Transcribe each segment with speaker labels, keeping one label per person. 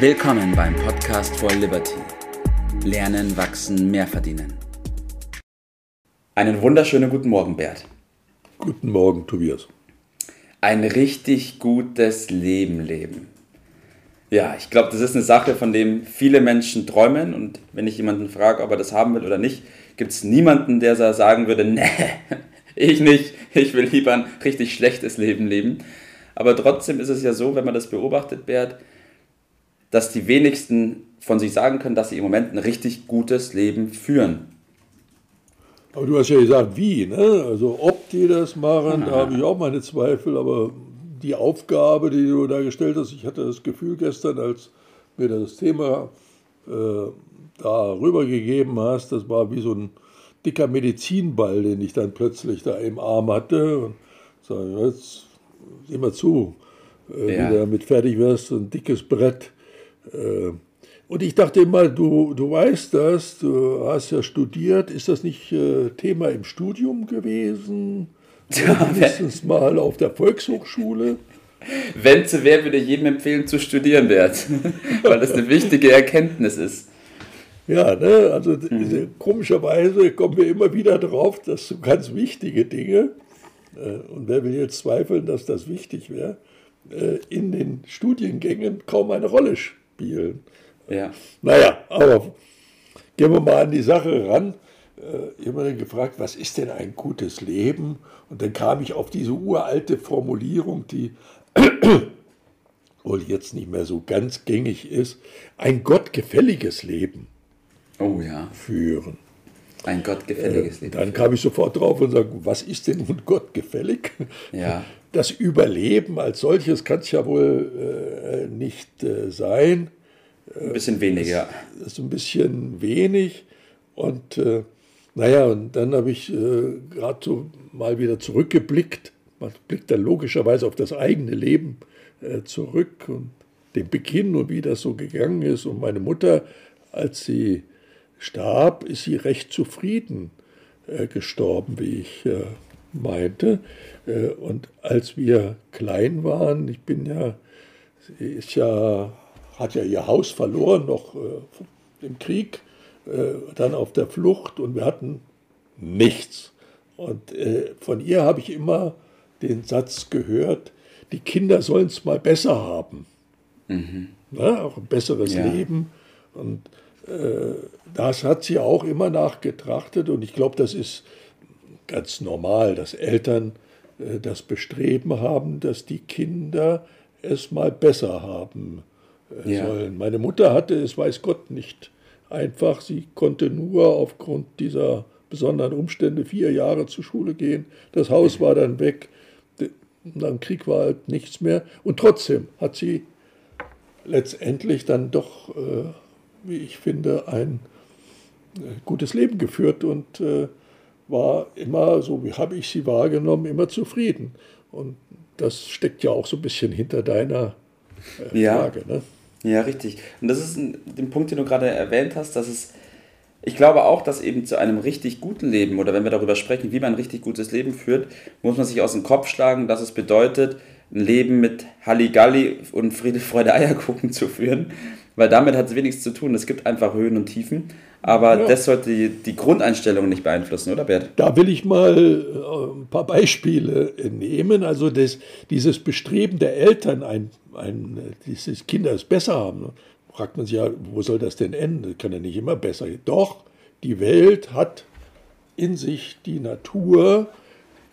Speaker 1: Willkommen beim Podcast for Liberty. Lernen, wachsen, mehr verdienen. Einen wunderschönen guten Morgen, Bert.
Speaker 2: Guten Morgen, Tobias.
Speaker 1: Ein richtig gutes Leben leben. Ja, ich glaube, das ist eine Sache, von dem viele Menschen träumen. Und wenn ich jemanden frage, ob er das haben will oder nicht, gibt es niemanden, der sagen würde, nee, ich nicht. Ich will lieber ein richtig schlechtes Leben leben. Aber trotzdem ist es ja so, wenn man das beobachtet, Bert, dass die wenigsten von sich sagen können, dass sie im Moment ein richtig gutes Leben führen.
Speaker 2: Aber du hast ja gesagt, wie, ne? Also ob die das machen, da habe ich auch meine Zweifel, aber die Aufgabe, die du da gestellt hast, ich hatte das Gefühl gestern, als mir das Thema äh, da rübergegeben hast, das war wie so ein dicker Medizinball, den ich dann plötzlich da im Arm hatte. Und sage, jetzt sieh mal zu, äh, ja. wie du damit fertig wirst, so ein dickes Brett. Äh, und ich dachte immer, du, du weißt das, du hast ja studiert, ist das nicht äh, Thema im Studium gewesen? Ja, mindestens mal auf der Volkshochschule.
Speaker 1: Wenn zu wäre, würde ich jedem empfehlen, zu studieren, Bert. Weil das eine wichtige Erkenntnis ist.
Speaker 2: Ja, ne, also mhm. komischerweise kommen wir immer wieder drauf, dass so ganz wichtige Dinge, äh, und wer will jetzt zweifeln, dass das wichtig wäre, in den Studiengängen kaum eine Rolle spielen. Ja. Naja, aber gehen wir mal an die Sache ran. Ich habe dann gefragt, was ist denn ein gutes Leben? Und dann kam ich auf diese uralte Formulierung, die wohl jetzt nicht mehr so ganz gängig ist, ein gottgefälliges Leben
Speaker 1: oh, ja.
Speaker 2: führen.
Speaker 1: Ein gottgefälliges Leben.
Speaker 2: Dann kam ich sofort drauf und sagte, was ist denn nun gottgefällig?
Speaker 1: Ja.
Speaker 2: Das Überleben als solches kann es ja wohl äh, nicht äh, sein.
Speaker 1: Ein bisschen weniger.
Speaker 2: Das ist ein bisschen wenig. Und äh, naja, und dann habe ich äh, gerade so mal wieder zurückgeblickt. Man blickt dann logischerweise auf das eigene Leben äh, zurück und den Beginn und wie das so gegangen ist. Und meine Mutter, als sie starb, ist sie recht zufrieden äh, gestorben, wie ich äh, meinte. Äh, und als wir klein waren, ich bin ja, sie ist ja, hat ja ihr Haus verloren, noch äh, im Krieg, äh, dann auf der Flucht und wir hatten nichts. Und äh, von ihr habe ich immer den Satz gehört, die Kinder sollen es mal besser haben. Mhm. Na, auch ein besseres ja. Leben. Und das hat sie auch immer nachgetrachtet und ich glaube, das ist ganz normal, dass Eltern äh, das Bestreben haben, dass die Kinder es mal besser haben äh, ja. sollen. Meine Mutter hatte es, weiß Gott, nicht einfach. Sie konnte nur aufgrund dieser besonderen Umstände vier Jahre zur Schule gehen. Das Haus war dann weg. Nach dem Krieg war halt nichts mehr. Und trotzdem hat sie letztendlich dann doch wie ich finde, ein äh, gutes Leben geführt und äh, war immer, so wie habe ich sie wahrgenommen, immer zufrieden. Und das steckt ja auch so ein bisschen hinter deiner äh, ja. Frage. Ne?
Speaker 1: Ja, richtig. Und das ist ein, den Punkt, den du gerade erwähnt hast, dass es, ich glaube auch, dass eben zu einem richtig guten Leben oder wenn wir darüber sprechen, wie man ein richtig gutes Leben führt, muss man sich aus dem Kopf schlagen, dass es bedeutet, ein Leben mit Halligalli und Friede, Freude, Eierkuchen zu führen, weil damit hat es wenigstens zu tun. Es gibt einfach Höhen und Tiefen, aber ja. das sollte die, die Grundeinstellung nicht beeinflussen, oder Bert?
Speaker 2: Da will ich mal äh, ein paar Beispiele nehmen. Also das, dieses Bestreben der Eltern, ein, ein, dieses Kinder es besser haben, fragt man sich ja, wo soll das denn enden? Das kann ja nicht immer besser. Doch, die Welt hat in sich die Natur,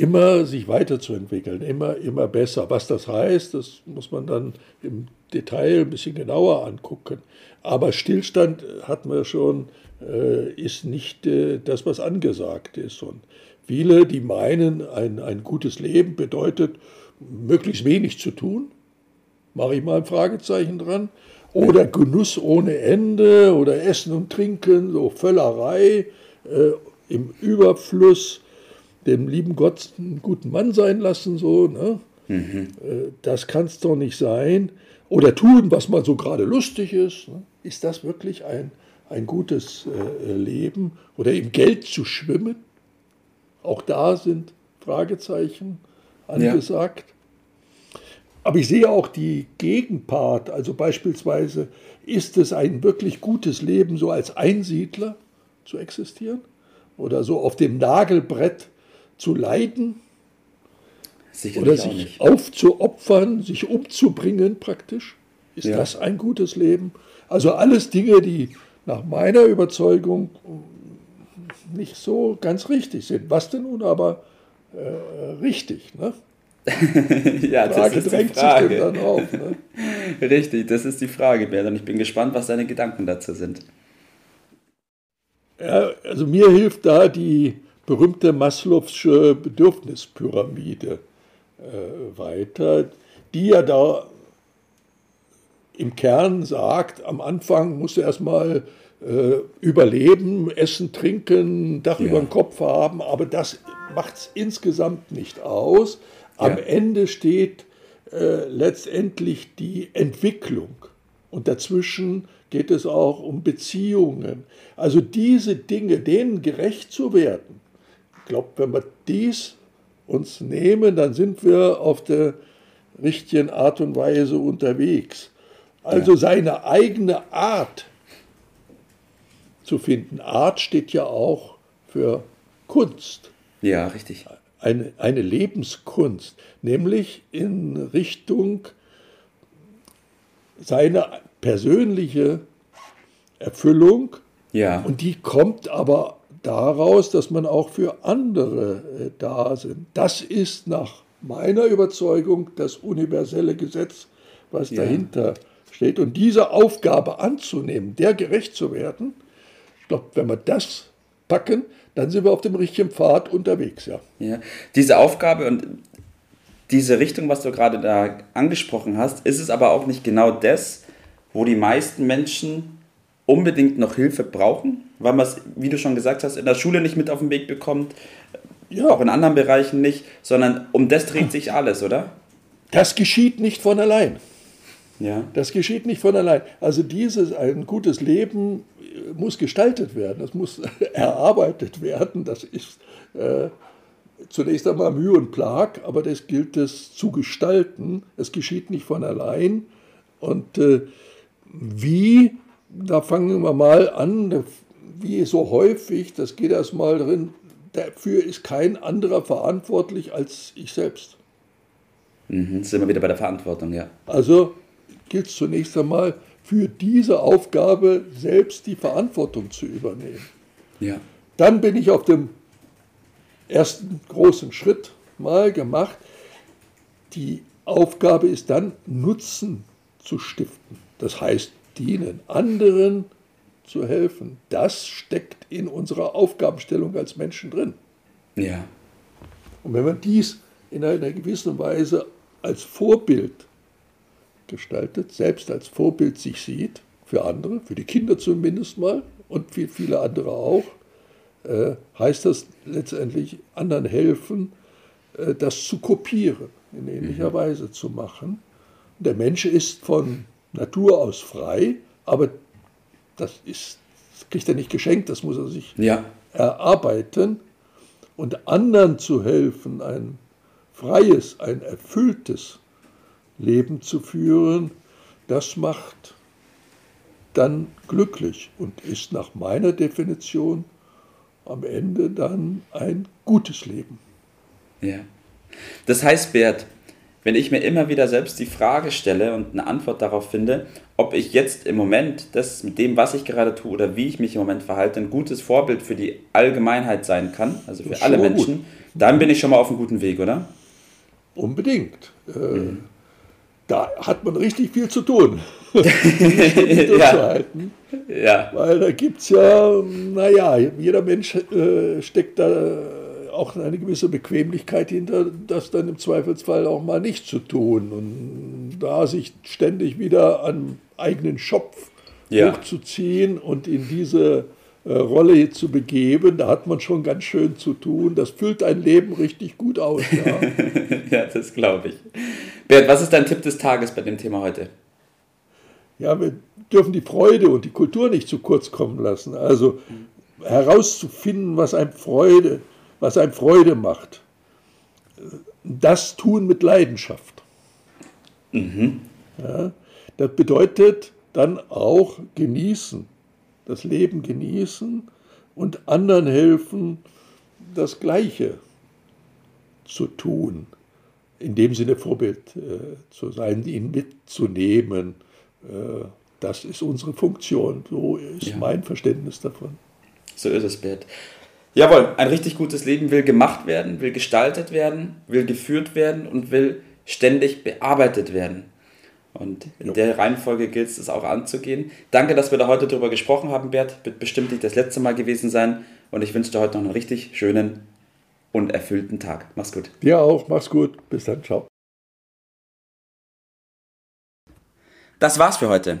Speaker 2: immer sich weiterzuentwickeln, immer, immer besser. Was das heißt, das muss man dann im Detail ein bisschen genauer angucken. Aber Stillstand, hatten wir schon, äh, ist nicht äh, das, was angesagt ist. Und viele, die meinen, ein, ein gutes Leben bedeutet, möglichst wenig zu tun, mache ich mal ein Fragezeichen dran, oder Genuss ohne Ende oder Essen und Trinken, so Völlerei äh, im Überfluss dem lieben Gott einen guten Mann sein lassen, so, ne? Mhm. Äh, das kann es doch nicht sein. Oder tun, was man so gerade lustig ist. Ne? Ist das wirklich ein, ein gutes äh, Leben? Oder im Geld zu schwimmen? Auch da sind Fragezeichen angesagt. Ja. aber ich sehe auch die Gegenpart, also beispielsweise, ist es ein wirklich gutes Leben, so als Einsiedler zu existieren oder so auf dem Nagelbrett zu leiden Sicherlich oder sich aufzuopfern, sich umzubringen praktisch. Ist ja. das ein gutes Leben? Also alles Dinge, die nach meiner Überzeugung nicht so ganz richtig sind. Was denn nun aber äh, richtig? Ne?
Speaker 1: ja, das ist die Frage. Auf, ne? Richtig, das ist die Frage, Bernd. Und ich bin gespannt, was deine Gedanken dazu sind.
Speaker 2: Ja, also mir hilft da die berühmte Maslow'sche Bedürfnispyramide äh, weiter, die ja da im Kern sagt, am Anfang musst du erstmal äh, überleben, essen, trinken, Dach ja. über dem Kopf haben, aber das macht es insgesamt nicht aus. Am ja. Ende steht äh, letztendlich die Entwicklung und dazwischen geht es auch um Beziehungen. Also diese Dinge, denen gerecht zu werden, glaube, wenn wir dies uns nehmen, dann sind wir auf der richtigen Art und Weise unterwegs. Also ja. seine eigene Art zu finden. Art steht ja auch für Kunst.
Speaker 1: Ja, richtig.
Speaker 2: Eine, eine Lebenskunst, nämlich in Richtung seine persönliche Erfüllung. Ja. Und die kommt aber daraus, dass man auch für andere äh, da sind. Das ist nach meiner Überzeugung das universelle Gesetz, was ja. dahinter steht. Und diese Aufgabe anzunehmen, der gerecht zu werden, ich glaube, wenn wir das packen, dann sind wir auf dem richtigen Pfad unterwegs. Ja.
Speaker 1: ja. Diese Aufgabe und diese Richtung, was du gerade da angesprochen hast, ist es aber auch nicht genau das, wo die meisten Menschen unbedingt noch Hilfe brauchen, weil man es, wie du schon gesagt hast, in der Schule nicht mit auf den Weg bekommt, ja. auch in anderen Bereichen nicht, sondern um das dreht sich alles, oder?
Speaker 2: Das geschieht nicht von allein. Ja. Das geschieht nicht von allein. Also dieses, ein gutes Leben muss gestaltet werden, das muss erarbeitet werden, das ist äh, zunächst einmal Mühe und Plag, aber das gilt es zu gestalten. Es geschieht nicht von allein. Und äh, wie, da fangen wir mal an, wie so häufig, das geht erstmal drin, dafür ist kein anderer verantwortlich als ich selbst.
Speaker 1: Mhm, sind wir wieder bei der Verantwortung, ja.
Speaker 2: Also gilt es zunächst einmal, für diese Aufgabe selbst die Verantwortung zu übernehmen. Ja. Dann bin ich auf dem ersten großen Schritt mal gemacht. Die Aufgabe ist dann, Nutzen zu stiften. Das heißt, dienen, anderen zu helfen. Das steckt in unserer Aufgabenstellung als Menschen drin. Ja. Und wenn man dies in einer gewissen Weise als Vorbild gestaltet, selbst als Vorbild sich sieht, für andere, für die Kinder zumindest mal und für viele andere auch, äh, heißt das letztendlich anderen helfen, äh, das zu kopieren, in ähnlicher mhm. Weise zu machen. Der Mensch ist von Natur aus frei, aber das, ist, das kriegt er nicht geschenkt, das muss er sich ja. erarbeiten. Und anderen zu helfen, ein freies, ein erfülltes Leben zu führen, das macht dann glücklich und ist nach meiner Definition am Ende dann ein gutes Leben.
Speaker 1: Ja. Das heißt, Bert, wenn ich mir immer wieder selbst die Frage stelle und eine Antwort darauf finde, ob ich jetzt im Moment das mit dem, was ich gerade tue oder wie ich mich im Moment verhalte, ein gutes Vorbild für die Allgemeinheit sein kann, also für alle Menschen, gut. dann bin ich schon mal auf einem guten Weg, oder?
Speaker 2: Unbedingt. Äh, mhm da hat man richtig viel zu tun,
Speaker 1: ja. ja.
Speaker 2: Weil da gibt es ja, naja, jeder Mensch äh, steckt da auch eine gewisse Bequemlichkeit hinter, das dann im Zweifelsfall auch mal nicht zu tun. Und da sich ständig wieder an eigenen Schopf ja. hochzuziehen und in diese äh, Rolle zu begeben, da hat man schon ganz schön zu tun. Das füllt ein Leben richtig gut aus.
Speaker 1: Ja, ja das glaube ich. Bert, was ist dein Tipp des Tages bei dem Thema heute?
Speaker 2: Ja, wir dürfen die Freude und die Kultur nicht zu kurz kommen lassen. Also herauszufinden, was einem Freude, was einem Freude macht. Das tun mit Leidenschaft. Mhm. Ja, das bedeutet dann auch genießen, das Leben genießen und anderen helfen, das Gleiche zu tun. In dem Sinne Vorbild äh, zu sein, ihn mitzunehmen. Äh, das ist unsere Funktion. So ist ja. mein Verständnis davon.
Speaker 1: So ist es, Bert. Jawohl, ein richtig gutes Leben will gemacht werden, will gestaltet werden, will geführt werden und will ständig bearbeitet werden. Und in ja. der Reihenfolge gilt es, das auch anzugehen. Danke, dass wir da heute drüber gesprochen haben, Bert. Wird bestimmt nicht das letzte Mal gewesen sein. Und ich wünsche dir heute noch einen richtig schönen und erfüllten Tag. Mach's gut.
Speaker 2: Dir auch. Mach's gut. Bis dann. Ciao.
Speaker 1: Das war's für heute.